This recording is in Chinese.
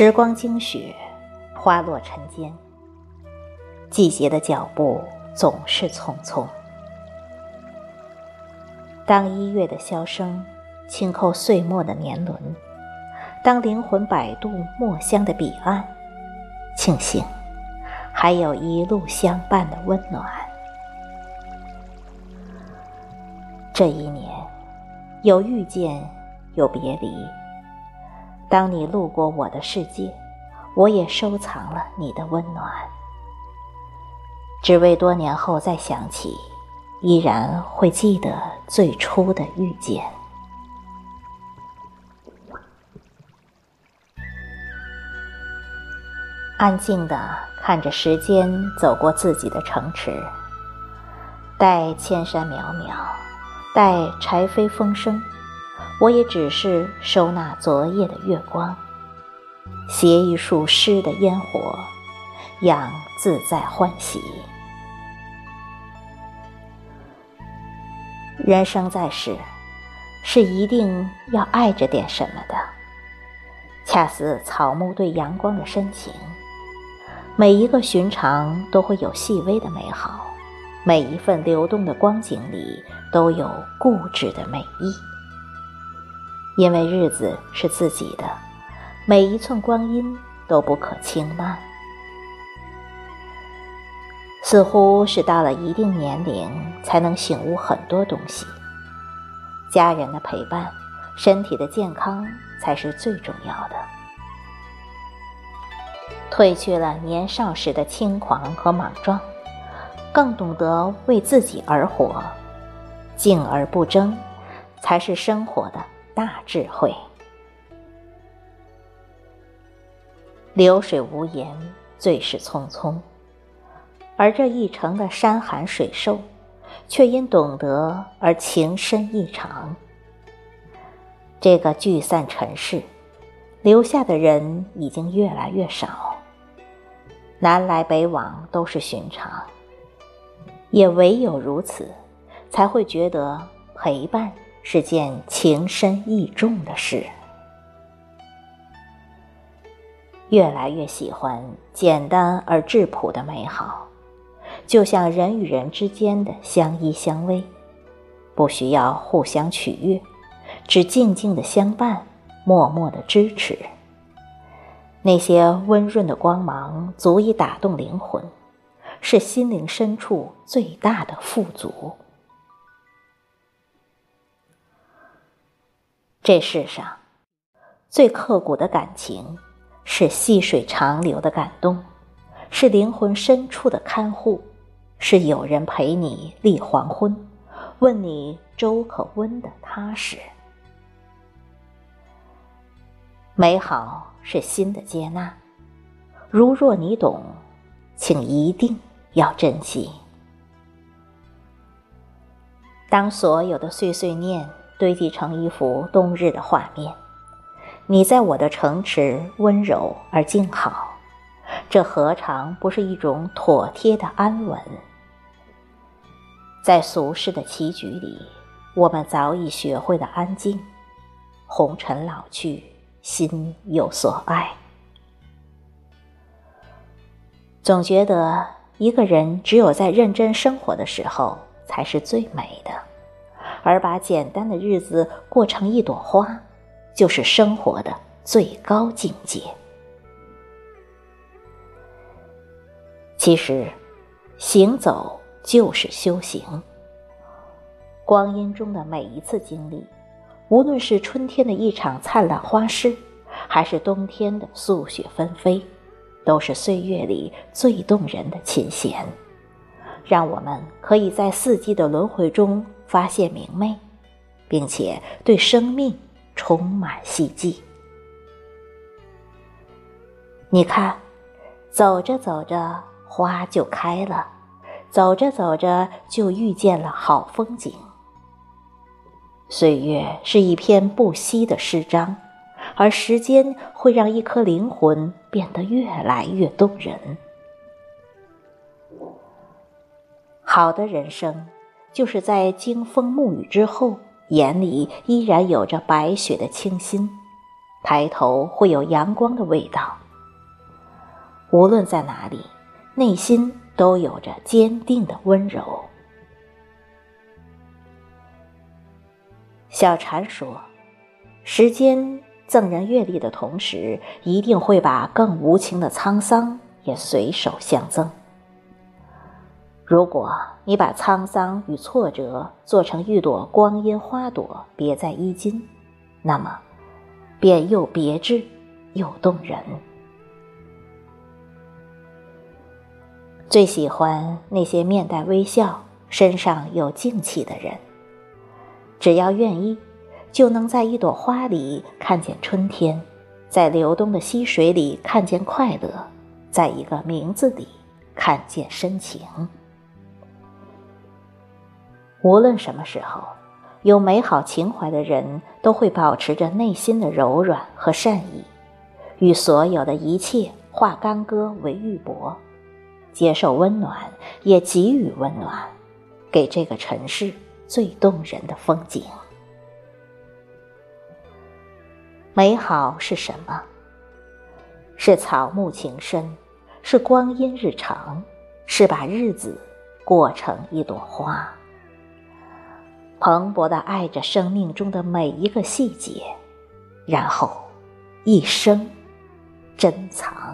时光经雪，花落尘间。季节的脚步总是匆匆。当一月的箫声轻叩岁末的年轮，当灵魂摆渡墨香的彼岸，庆幸还有一路相伴的温暖。这一年，有遇见，有别离。当你路过我的世界，我也收藏了你的温暖，只为多年后再想起，依然会记得最初的遇见。安静的看着时间走过自己的城池，待千山渺渺，待柴扉风声。我也只是收纳昨夜的月光，携一束诗的烟火，养自在欢喜。人生在世，是一定要爱着点什么的，恰似草木对阳光的深情。每一个寻常都会有细微的美好，每一份流动的光景里都有固执的美意。因为日子是自己的，每一寸光阴都不可轻慢。似乎是到了一定年龄，才能醒悟很多东西。家人的陪伴，身体的健康才是最重要的。褪去了年少时的轻狂和莽撞，更懂得为自己而活，静而不争，才是生活的。大智慧，流水无言，最是匆匆。而这一程的山寒水瘦，却因懂得而情深意长。这个聚散尘世，留下的人已经越来越少。南来北往都是寻常，也唯有如此，才会觉得陪伴。是件情深意重的事。越来越喜欢简单而质朴的美好，就像人与人之间的相依相偎，不需要互相取悦，只静静的相伴，默默的支持。那些温润的光芒，足以打动灵魂，是心灵深处最大的富足。这世上，最刻骨的感情，是细水长流的感动，是灵魂深处的看护，是有人陪你立黄昏，问你粥可温的踏实。美好是心的接纳，如若你懂，请一定要珍惜。当所有的碎碎念。堆积成一幅冬日的画面，你在我的城池温柔而静好，这何尝不是一种妥帖的安稳？在俗世的棋局里，我们早已学会了安静。红尘老去，心有所爱。总觉得一个人只有在认真生活的时候，才是最美的。而把简单的日子过成一朵花，就是生活的最高境界。其实，行走就是修行。光阴中的每一次经历，无论是春天的一场灿烂花事，还是冬天的素雪纷飞，都是岁月里最动人的琴弦，让我们可以在四季的轮回中。发现明媚，并且对生命充满希冀。你看，走着走着花就开了，走着走着就遇见了好风景。岁月是一篇不息的诗章，而时间会让一颗灵魂变得越来越动人。好的人生。就是在经风沐雨之后，眼里依然有着白雪的清新，抬头会有阳光的味道。无论在哪里，内心都有着坚定的温柔。小禅说：“时间赠人阅历的同时，一定会把更无情的沧桑也随手相赠。如果你把沧桑与挫折做成一朵光阴花朵，别在衣襟，那么便又别致又动人。”最喜欢那些面带微笑、身上有静气的人。只要愿意，就能在一朵花里看见春天，在流动的溪水里看见快乐，在一个名字里看见深情。无论什么时候，有美好情怀的人都会保持着内心的柔软和善意，与所有的一切化干戈为玉帛。接受温暖，也给予温暖，给这个城市最动人的风景。美好是什么？是草木情深，是光阴日长，是把日子过成一朵花，蓬勃的爱着生命中的每一个细节，然后一生珍藏。